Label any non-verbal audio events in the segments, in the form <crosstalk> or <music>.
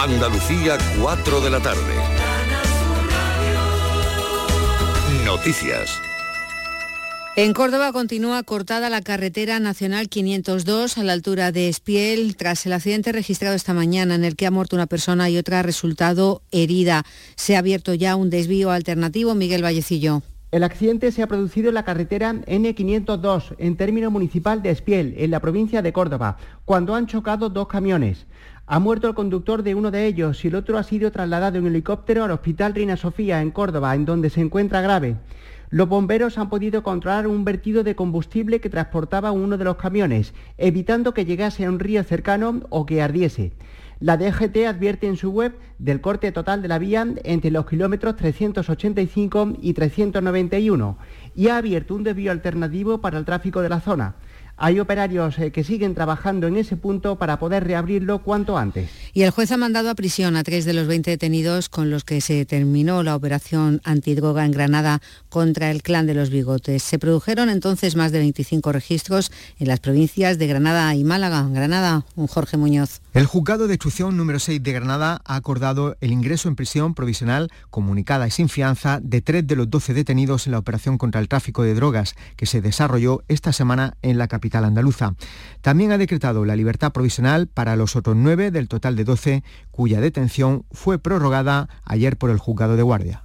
Andalucía, 4 de la tarde. Noticias. En Córdoba continúa cortada la carretera nacional 502 a la altura de Espiel tras el accidente registrado esta mañana en el que ha muerto una persona y otra ha resultado herida. Se ha abierto ya un desvío alternativo. Miguel Vallecillo. El accidente se ha producido en la carretera N502, en término municipal de Espiel, en la provincia de Córdoba, cuando han chocado dos camiones. Ha muerto el conductor de uno de ellos y el otro ha sido trasladado en helicóptero al Hospital Reina Sofía, en Córdoba, en donde se encuentra grave. Los bomberos han podido controlar un vertido de combustible que transportaba uno de los camiones, evitando que llegase a un río cercano o que ardiese. La DGT advierte en su web del corte total de la vía entre los kilómetros 385 y 391 y ha abierto un desvío alternativo para el tráfico de la zona. Hay operarios eh, que siguen trabajando en ese punto para poder reabrirlo cuanto antes. Y el juez ha mandado a prisión a tres de los 20 detenidos con los que se terminó la operación antidroga en Granada contra el clan de los bigotes. Se produjeron entonces más de 25 registros en las provincias de Granada y Málaga. Granada, un Jorge Muñoz. El juzgado de instrucción número 6 de Granada ha acordado el ingreso en prisión provisional comunicada y sin fianza de tres de los 12 detenidos en la operación contra el tráfico de drogas que se desarrolló esta semana en la capital andaluza. También ha decretado la libertad provisional para los otros nueve del total de 12 cuya detención fue prorrogada ayer por el juzgado de guardia.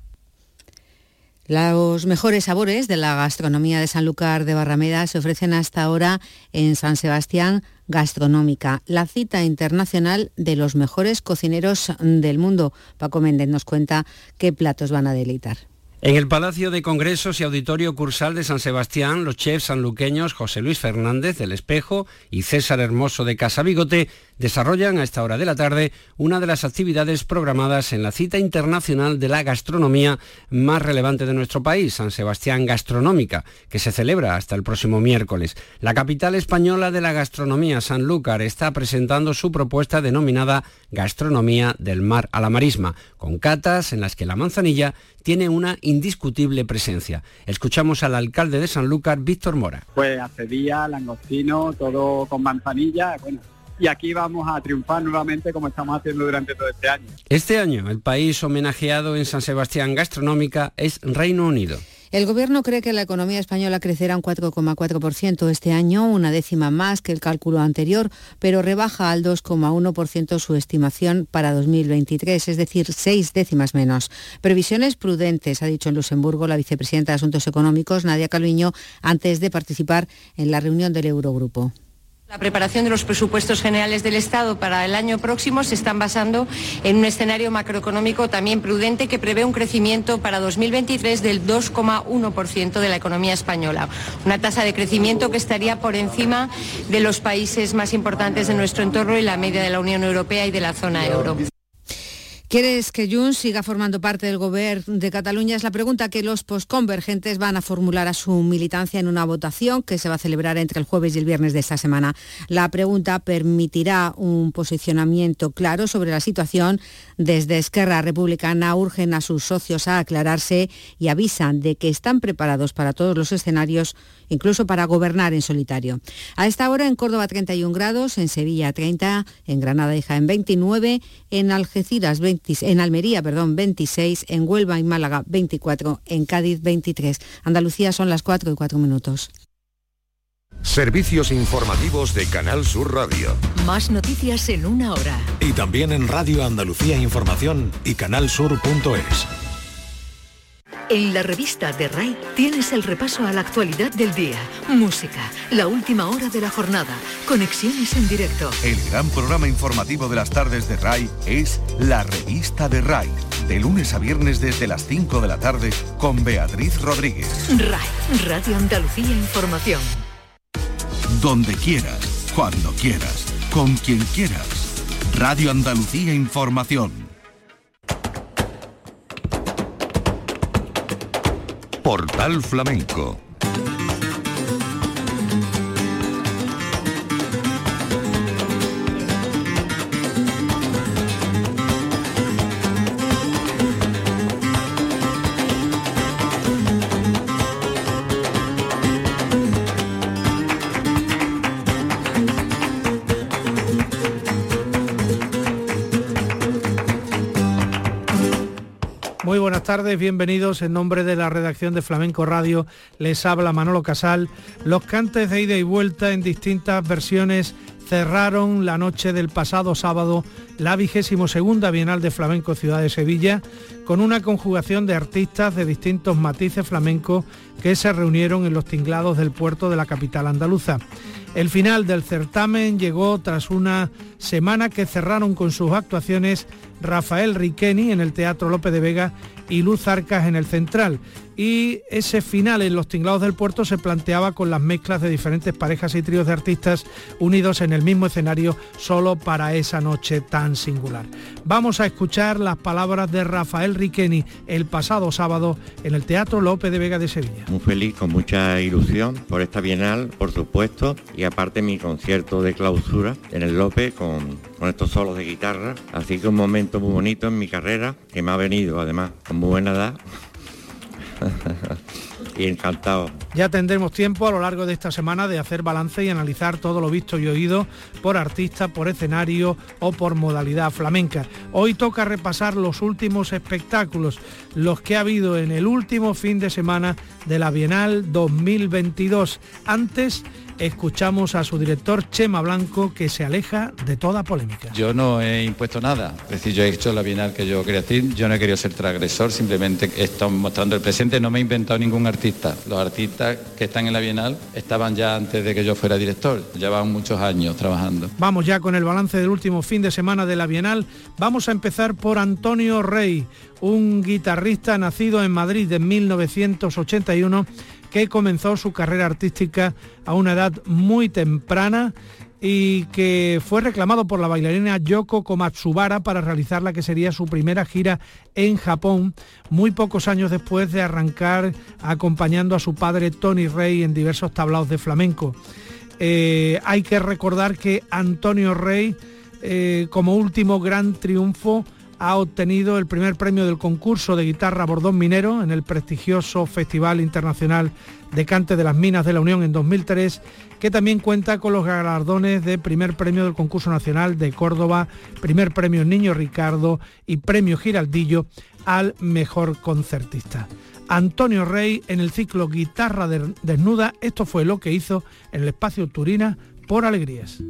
Los mejores sabores de la gastronomía de Sanlúcar de Barrameda se ofrecen hasta ahora en San Sebastián Gastronómica, la cita internacional de los mejores cocineros del mundo. Paco Méndez nos cuenta qué platos van a deleitar. En el Palacio de Congresos y Auditorio Cursal de San Sebastián, los chefs sanluqueños José Luis Fernández del Espejo y César Hermoso de Casa Bigote desarrollan a esta hora de la tarde una de las actividades programadas en la cita internacional de la gastronomía más relevante de nuestro país, San Sebastián Gastronómica, que se celebra hasta el próximo miércoles. La capital española de la gastronomía, Sanlúcar, está presentando su propuesta denominada Gastronomía del Mar a la Marisma, con catas en las que la manzanilla tiene una indiscutible presencia. Escuchamos al alcalde de Sanlúcar, Víctor Mora. Pues hace día, langostino, todo con manzanilla, bueno, y aquí vamos a triunfar nuevamente como estamos haciendo durante todo este año. Este año el país homenajeado en San Sebastián Gastronómica es Reino Unido. El Gobierno cree que la economía española crecerá un 4,4% este año, una décima más que el cálculo anterior, pero rebaja al 2,1% su estimación para 2023, es decir, seis décimas menos. Previsiones prudentes, ha dicho en Luxemburgo la vicepresidenta de Asuntos Económicos, Nadia Calviño, antes de participar en la reunión del Eurogrupo. La preparación de los presupuestos generales del Estado para el año próximo se están basando en un escenario macroeconómico también prudente que prevé un crecimiento para 2023 del 2,1% de la economía española, una tasa de crecimiento que estaría por encima de los países más importantes de nuestro entorno y la media de la Unión Europea y de la zona euro. ¿Quieres que Junts siga formando parte del gobierno de Cataluña? Es la pregunta que los postconvergentes van a formular a su militancia en una votación que se va a celebrar entre el jueves y el viernes de esta semana. La pregunta permitirá un posicionamiento claro sobre la situación. Desde Esquerra Republicana urgen a sus socios a aclararse y avisan de que están preparados para todos los escenarios, incluso para gobernar en solitario. A esta hora en Córdoba 31 grados, en Sevilla 30, en Granada y Jaén 29, en Algeciras 20 en Almería, perdón, 26, en Huelva y Málaga 24, en Cádiz 23. Andalucía son las 4 y 4 minutos. Servicios informativos de Canal Sur Radio. Más noticias en una hora. Y también en Radio Andalucía Información y canalsur.es. En la revista de RAI tienes el repaso a la actualidad del día, música, la última hora de la jornada, conexiones en directo. El gran programa informativo de las tardes de RAI es La revista de RAI, de lunes a viernes desde las 5 de la tarde con Beatriz Rodríguez. RAI, Radio Andalucía Información. Donde quieras, cuando quieras, con quien quieras. Radio Andalucía Información. Portal Flamenco tardes, bienvenidos en nombre de la redacción de Flamenco Radio. Les habla Manolo Casal. Los cantes de ida y vuelta en distintas versiones cerraron la noche del pasado sábado la vigésimo segunda Bienal de Flamenco Ciudad de Sevilla con una conjugación de artistas de distintos matices flamencos que se reunieron en los tinglados del puerto de la capital andaluza. El final del certamen llegó tras una semana que cerraron con sus actuaciones Rafael Riqueni en el Teatro López de Vega y Luz Arcas en el Central y ese final en los tinglados del puerto se planteaba con las mezclas de diferentes parejas y tríos de artistas unidos en el mismo escenario solo para esa noche tan singular. Vamos a escuchar las palabras de Rafael Riqueni el pasado sábado en el Teatro López de Vega de Sevilla. Muy feliz, con mucha ilusión por esta Bienal, por supuesto, y aparte mi concierto de clausura en el López con, con estos solos de guitarra, así que un momento muy bonito en mi carrera que me ha venido además muy buena edad <laughs> y encantado. Ya tendremos tiempo a lo largo de esta semana de hacer balance y analizar todo lo visto y oído por artista, por escenario o por modalidad flamenca. Hoy toca repasar los últimos espectáculos, los que ha habido en el último fin de semana de la Bienal 2022. Antes escuchamos a su director Chema Blanco que se aleja de toda polémica. Yo no he impuesto nada, es decir, yo he hecho la bienal que yo quería decir, yo no he querido ser transgresor, simplemente he estado mostrando el presente, no me he inventado ningún artista. Los artistas que están en la bienal estaban ya antes de que yo fuera director, llevaban muchos años trabajando. Vamos ya con el balance del último fin de semana de la bienal. Vamos a empezar por Antonio Rey, un guitarrista nacido en Madrid en 1981 que comenzó su carrera artística a una edad muy temprana y que fue reclamado por la bailarina Yoko Komatsubara para realizar la que sería su primera gira en Japón, muy pocos años después de arrancar acompañando a su padre Tony Rey en diversos tablaos de flamenco. Eh, hay que recordar que Antonio Rey, eh, como último gran triunfo, ha obtenido el primer premio del concurso de guitarra Bordón Minero en el prestigioso Festival Internacional de Cante de las Minas de la Unión en 2003, que también cuenta con los galardones de primer premio del concurso nacional de Córdoba, primer premio Niño Ricardo y premio Giraldillo al mejor concertista. Antonio Rey en el ciclo Guitarra Desnuda, esto fue lo que hizo en el espacio Turina por Alegrías.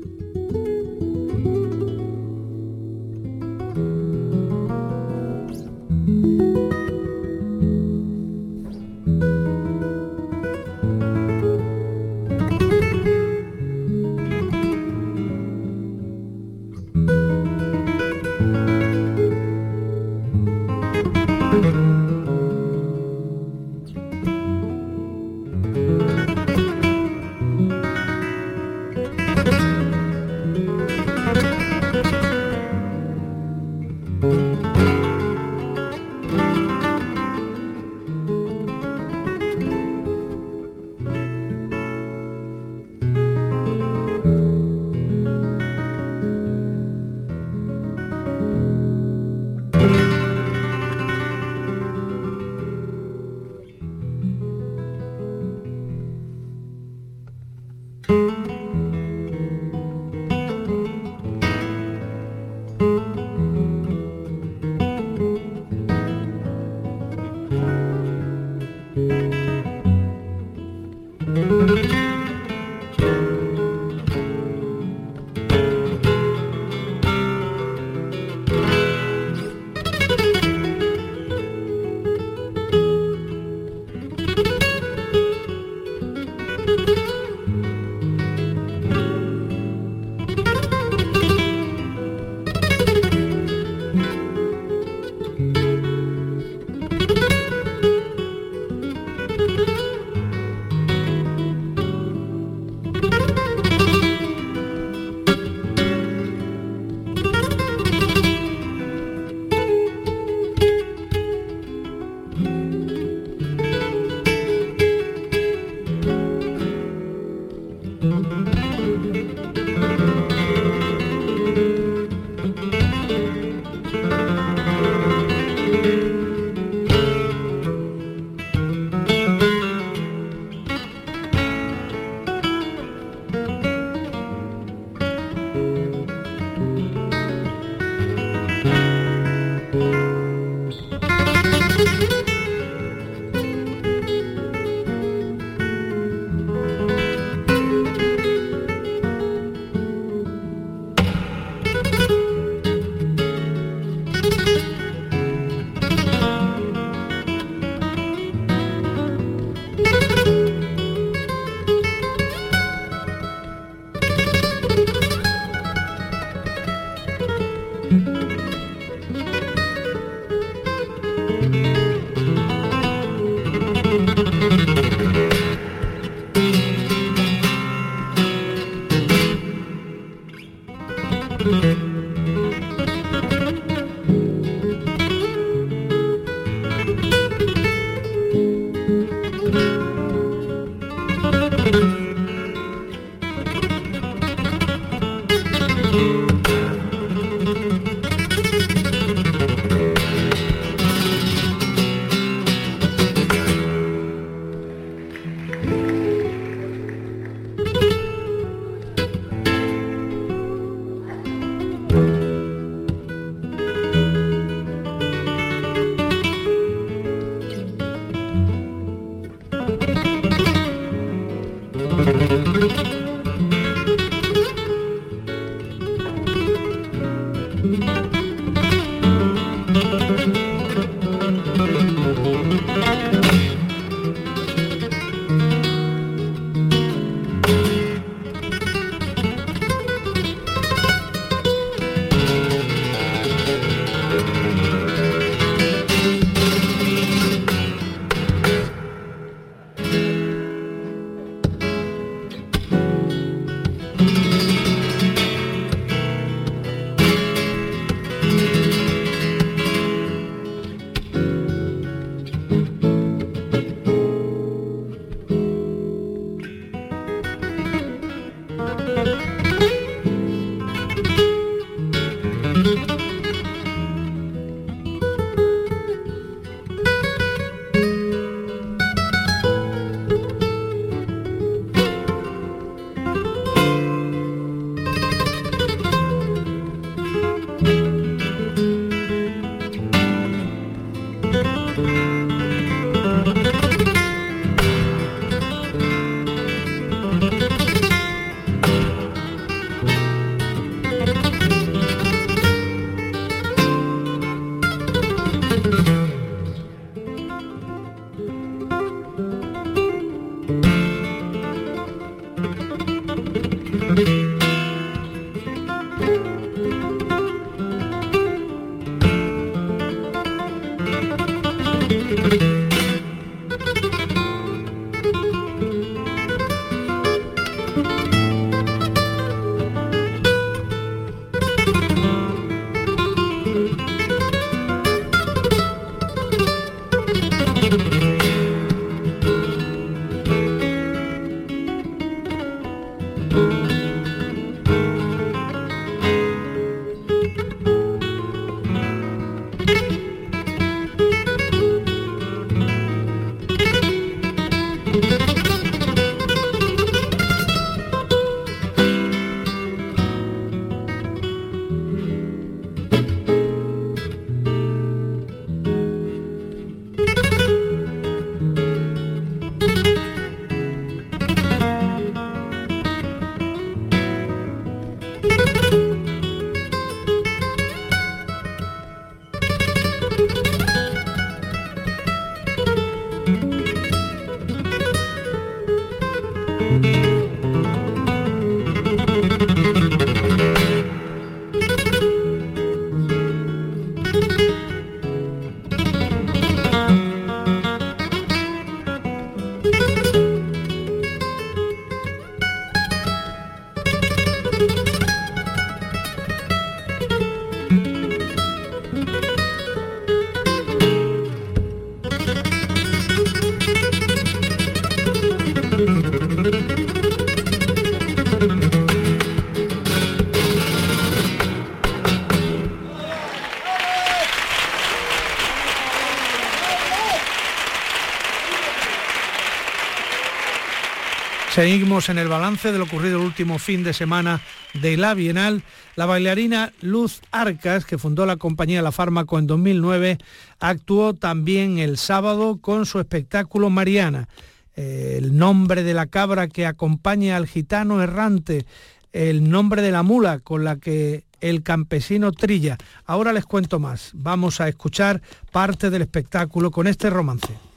Seguimos en el balance de lo ocurrido el último fin de semana de la Bienal. La bailarina Luz Arcas, que fundó la compañía La Fármaco en 2009, actuó también el sábado con su espectáculo Mariana. el nombre de la cabra que acompaña al gitano errante, el nombre de la mula con la que el campesino trilla. Ahora les cuento más. Vamos a escuchar parte del espectáculo con este romance.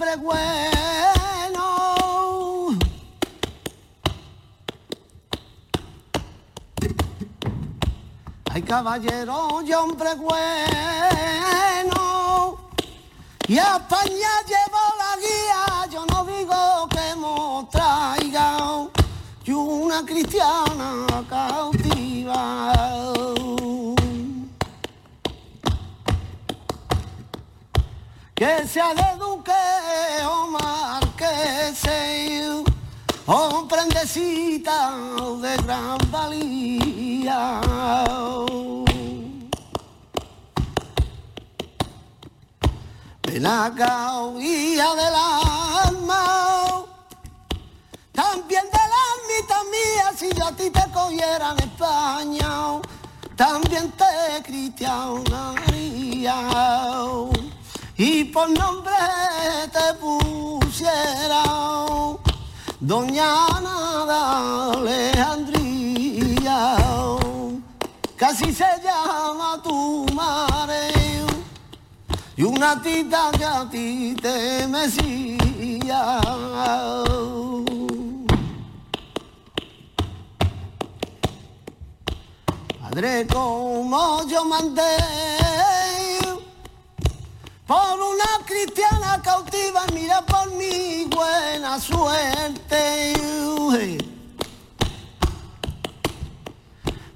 Hombre bueno. Hay caballero y hombre bueno. Y a España llevo la guía, yo no digo que me traiga y una cristiana cautiva. Sea de duque o marqués, o prendecita de gran valía. Ven acá, hija del alma, también de la almita mía, si yo a ti te cogiera en España, también te cristianaría y por nombre te pusiera Doña Ana Alejandría, casi se llama tu madre y una tita que a ti te mecía. Padre, como yo mandé por una cristiana cautiva, mira por mi buena suerte.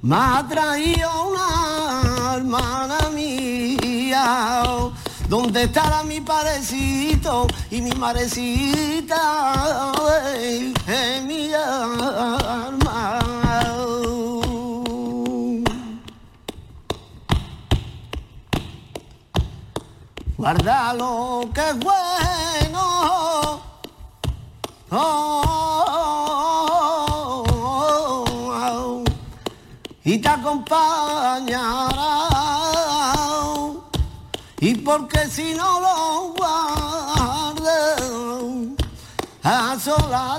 Me ha traído una hermana mía, donde estará mi parecito y mi marecita, mi alma. Guarda lo que es bueno. Oh, y te acompañará. Y porque si no lo guardas, a sola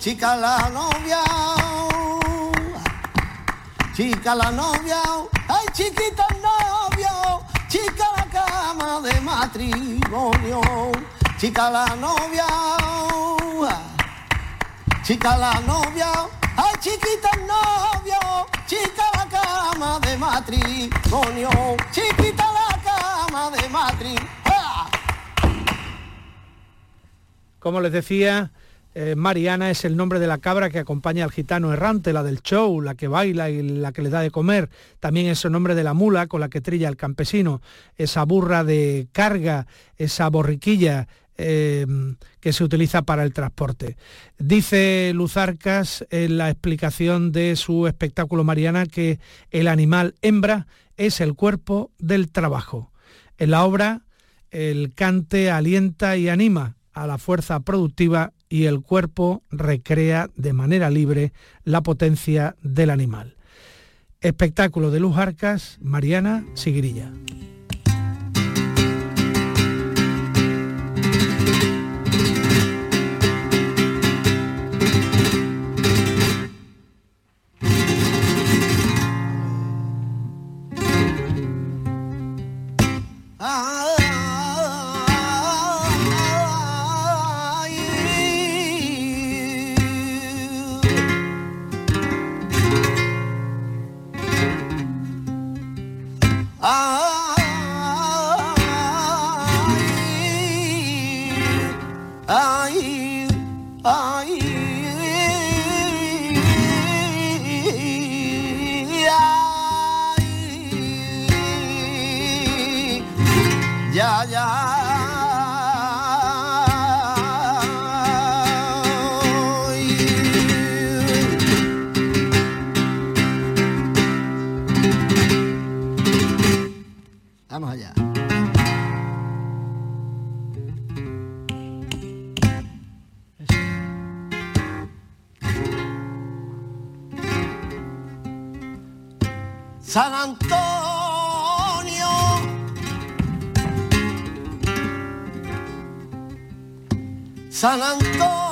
chica la novia. Chica la novia, ay chiquita novio, chica la cama de matrimonio, chica la novia, chica la novia, ay chiquita novio, chica la cama de matrimonio, chiquita la cama de matrimonio. Como les decía, eh, Mariana es el nombre de la cabra que acompaña al gitano errante, la del show, la que baila y la que le da de comer. También es el nombre de la mula con la que trilla el campesino, esa burra de carga, esa borriquilla eh, que se utiliza para el transporte. Dice Luzarcas en la explicación de su espectáculo Mariana que el animal hembra es el cuerpo del trabajo. En la obra, el cante alienta y anima a la fuerza productiva y el cuerpo recrea de manera libre la potencia del animal. Espectáculo de Luz Arcas, Mariana Sigrilla. San Antonio. San Antonio.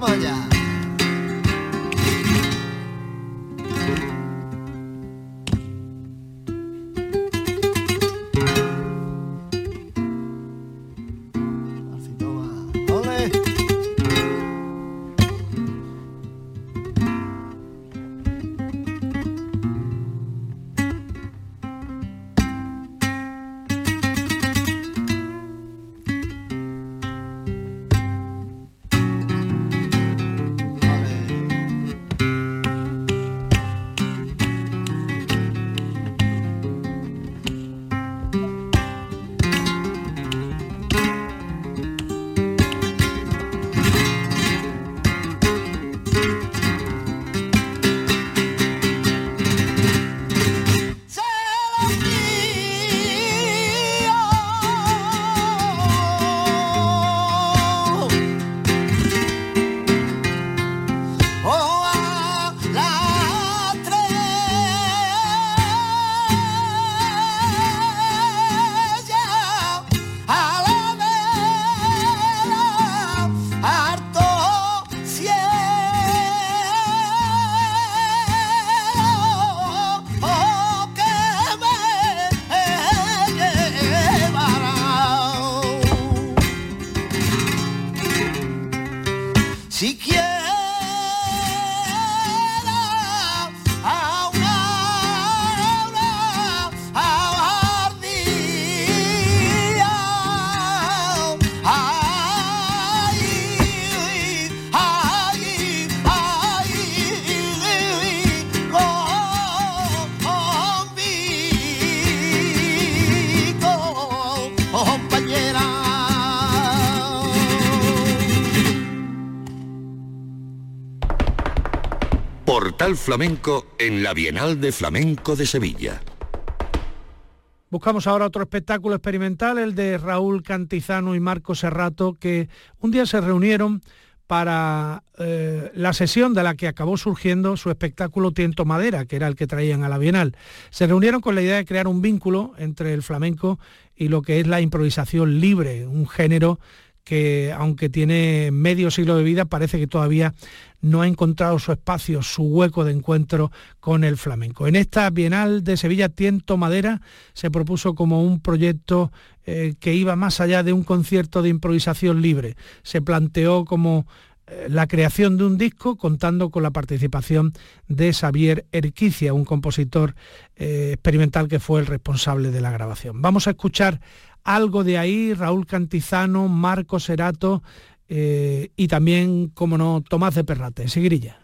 Vamos allá. Portal Flamenco en la Bienal de Flamenco de Sevilla. Buscamos ahora otro espectáculo experimental, el de Raúl Cantizano y Marco Serrato, que un día se reunieron para eh, la sesión de la que acabó surgiendo su espectáculo Tiento Madera, que era el que traían a la Bienal. Se reunieron con la idea de crear un vínculo entre el flamenco y lo que es la improvisación libre, un género que aunque tiene medio siglo de vida, parece que todavía no ha encontrado su espacio, su hueco de encuentro con el flamenco. En esta Bienal de Sevilla Tiento Madera se propuso como un proyecto eh, que iba más allá de un concierto de improvisación libre. Se planteó como la creación de un disco contando con la participación de Xavier Erquicia, un compositor eh, experimental que fue el responsable de la grabación. Vamos a escuchar algo de ahí, Raúl Cantizano, Marco Serato eh, y también, como no, Tomás de Perrate, Sigrilla.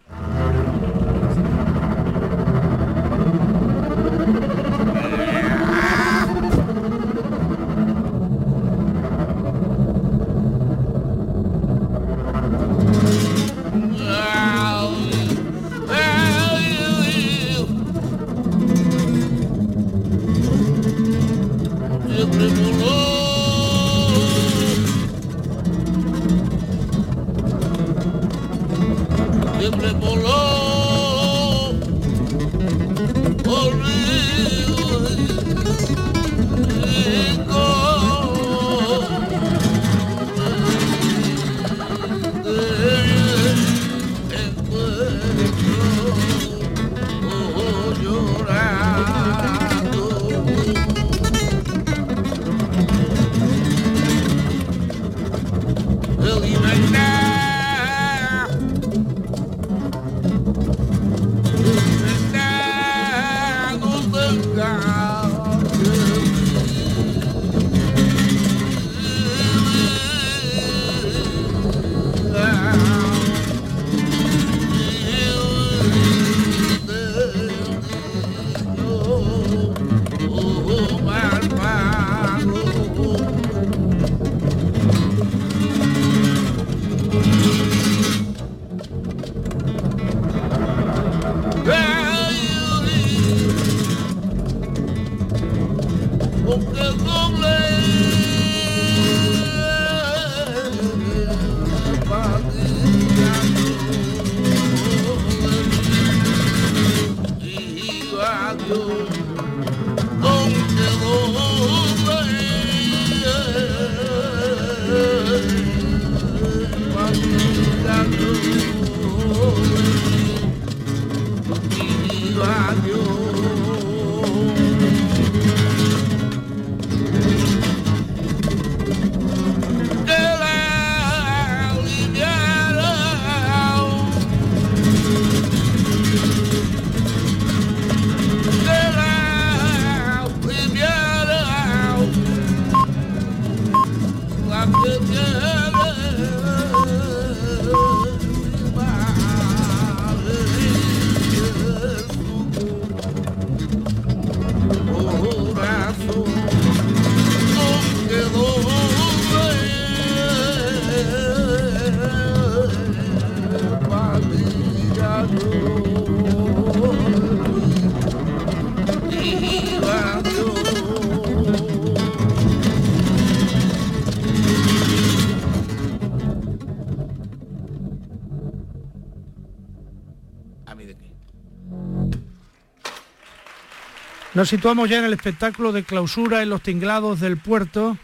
Nos situamos ya en el espectáculo de clausura en los tinglados del puerto.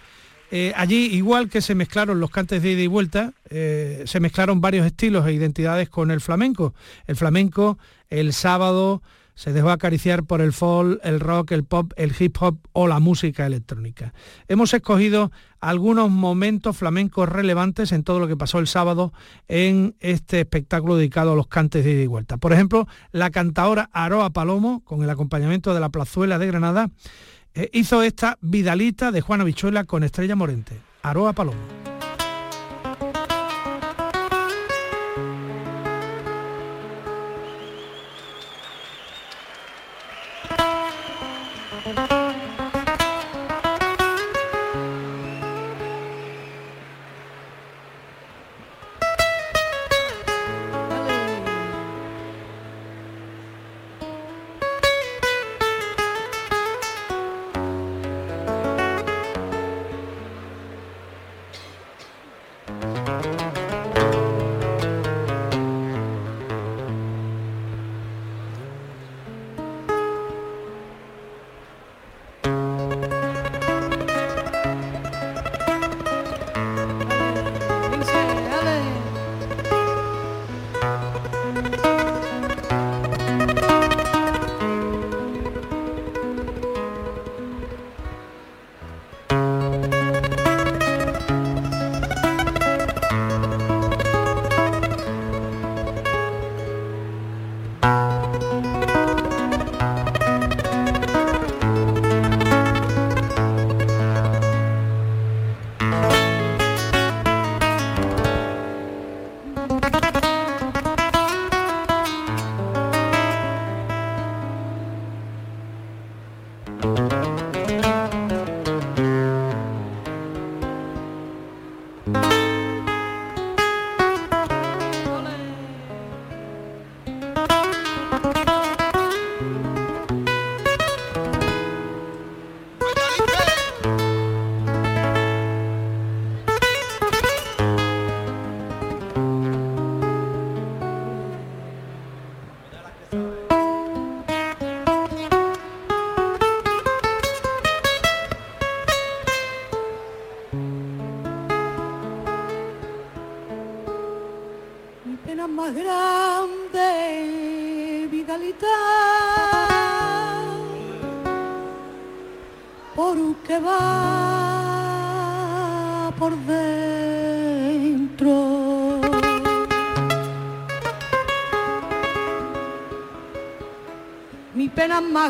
Eh, allí, igual que se mezclaron los cantes de ida y vuelta, eh, se mezclaron varios estilos e identidades con el flamenco. El flamenco el sábado se dejó acariciar por el folk, el rock, el pop, el hip hop o la música electrónica. Hemos escogido algunos momentos flamencos relevantes en todo lo que pasó el sábado en este espectáculo dedicado a los cantes de ida y vuelta. Por ejemplo, la cantadora Aroa Palomo, con el acompañamiento de la Plazuela de Granada, eh, hizo esta Vidalita de Juana Bichuela con Estrella Morente. Aroa Palomo.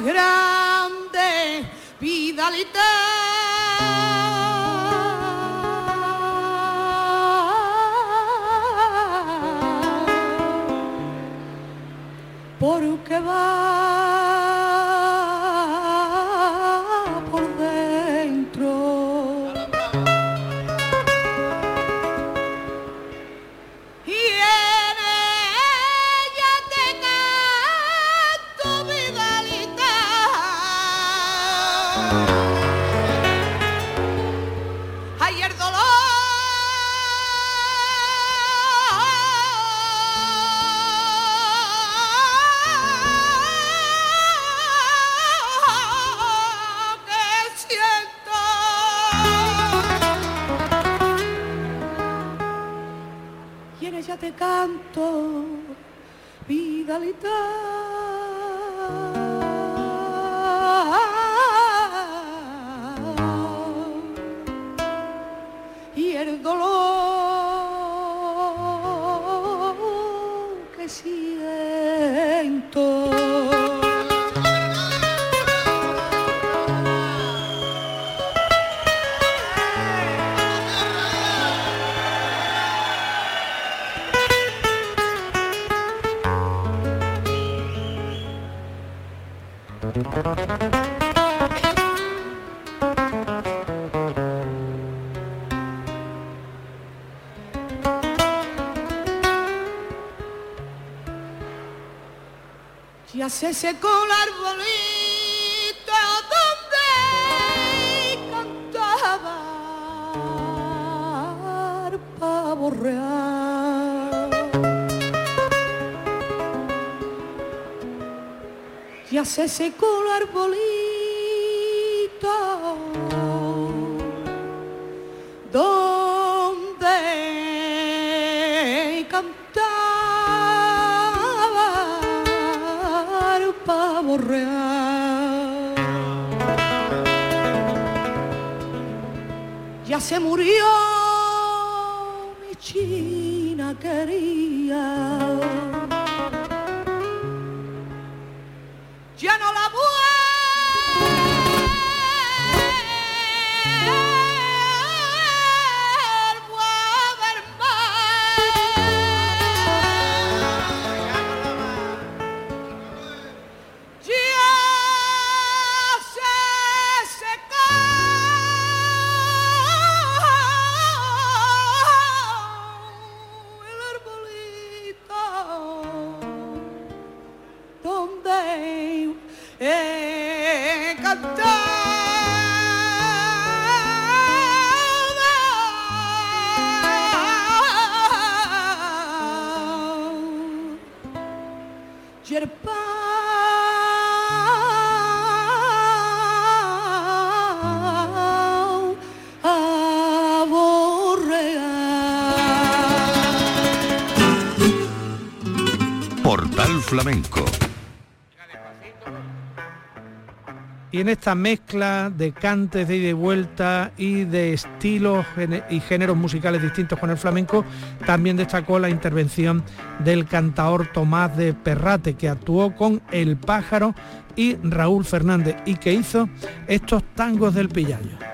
Más grande, Vidalita. porque va canto, vida letal. Se secó el arbolito donde cantaba pavo real. Ya se secó el arbolito se murió en esta mezcla de cantes de ida y vuelta y de estilos y géneros musicales distintos con el flamenco, también destacó la intervención del cantaor Tomás de Perrate, que actuó con El Pájaro y Raúl Fernández y que hizo estos tangos del Pillayo.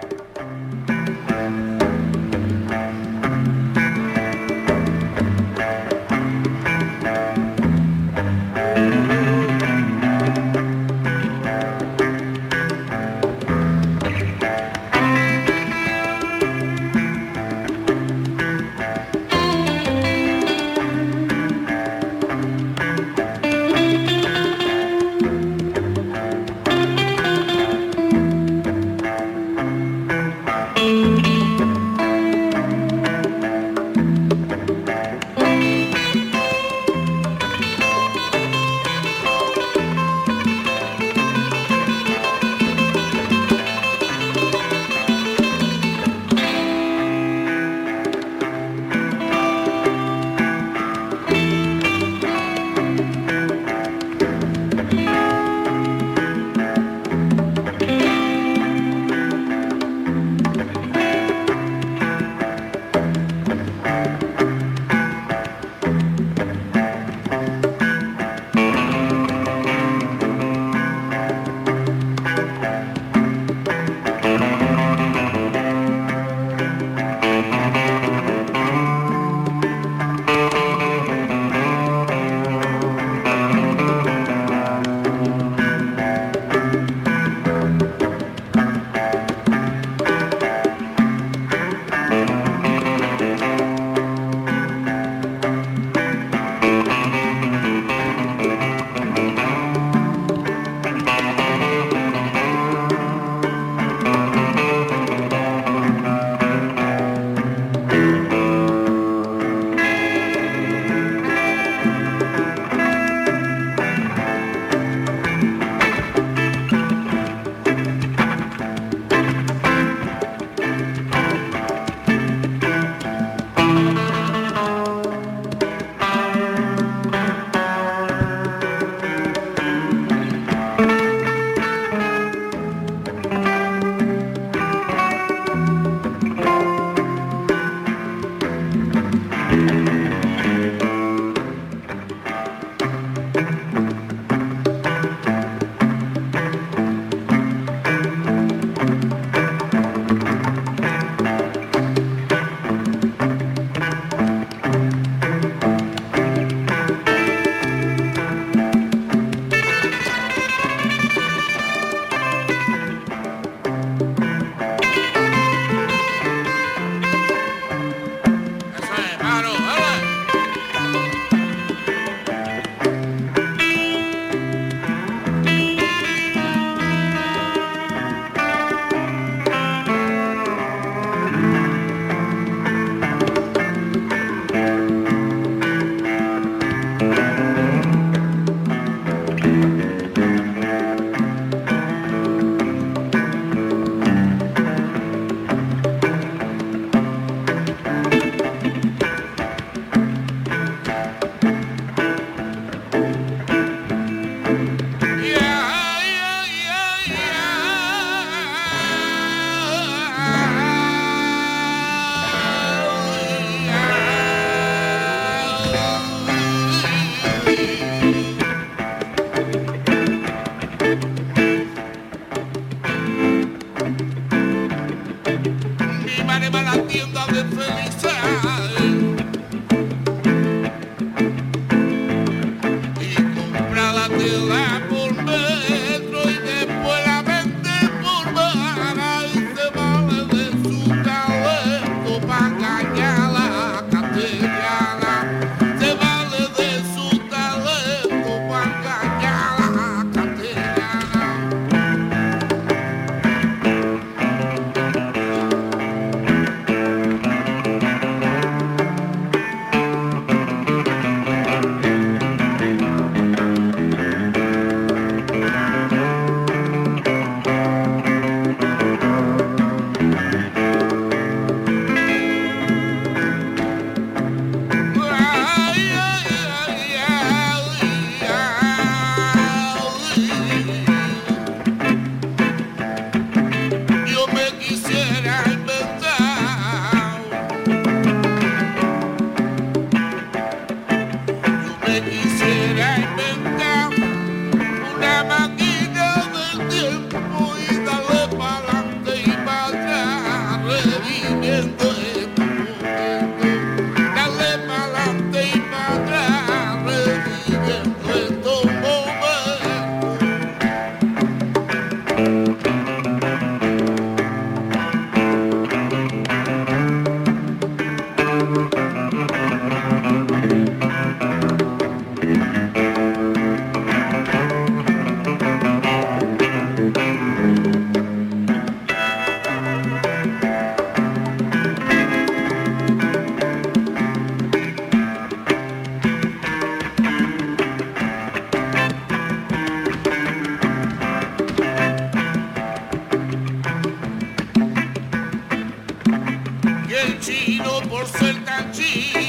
will I chino por ser tan chino.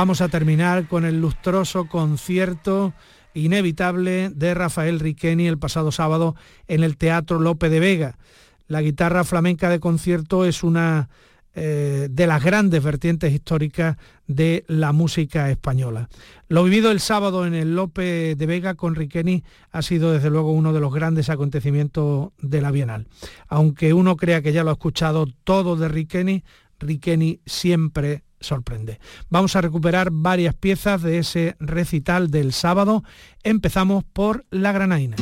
Vamos a terminar con el lustroso concierto inevitable de Rafael Riqueni el pasado sábado en el Teatro Lope de Vega. La guitarra flamenca de concierto es una eh, de las grandes vertientes históricas de la música española. Lo vivido el sábado en el Lope de Vega con Riqueni ha sido desde luego uno de los grandes acontecimientos de la Bienal. Aunque uno crea que ya lo ha escuchado todo de Riqueni, Riqueni siempre sorprende. Vamos a recuperar varias piezas de ese recital del sábado. Empezamos por La Granaina.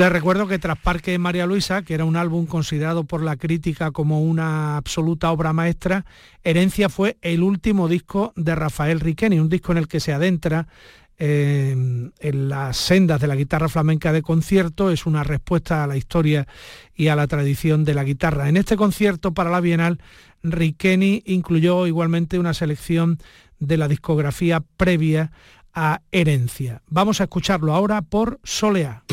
Les recuerdo que tras Parque María Luisa, que era un álbum considerado por la crítica como una absoluta obra maestra, Herencia fue el último disco de Rafael Riqueni, un disco en el que se adentra eh, en las sendas de la guitarra flamenca de concierto, es una respuesta a la historia y a la tradición de la guitarra. En este concierto para la Bienal, Riqueni incluyó igualmente una selección de la discografía previa a Herencia. Vamos a escucharlo ahora por Soleá.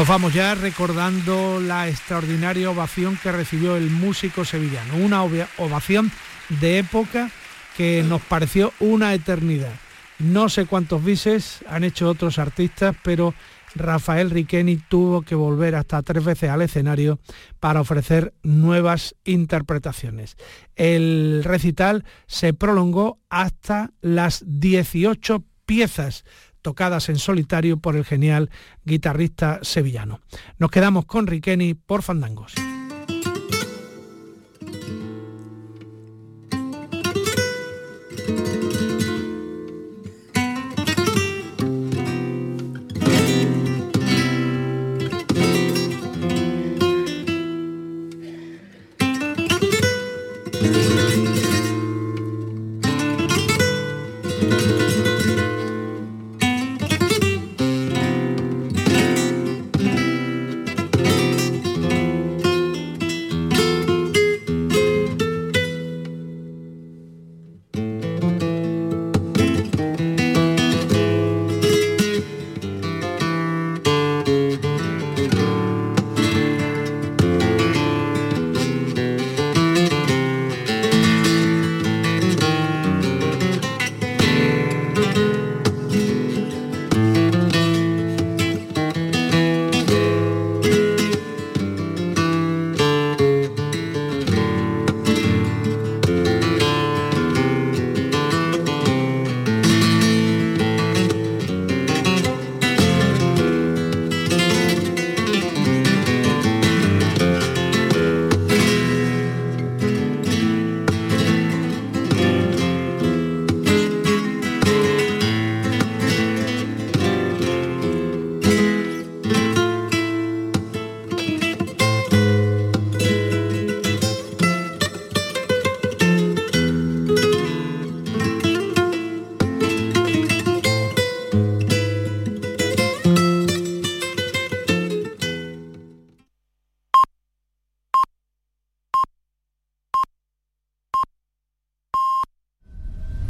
Nos vamos ya recordando la extraordinaria ovación que recibió el músico sevillano, una ovación de época que nos pareció una eternidad. No sé cuántos bises han hecho otros artistas, pero Rafael Riqueni tuvo que volver hasta tres veces al escenario para ofrecer nuevas interpretaciones. El recital se prolongó hasta las 18 piezas tocadas en solitario por el genial guitarrista sevillano. Nos quedamos con Riqueni por Fandangos.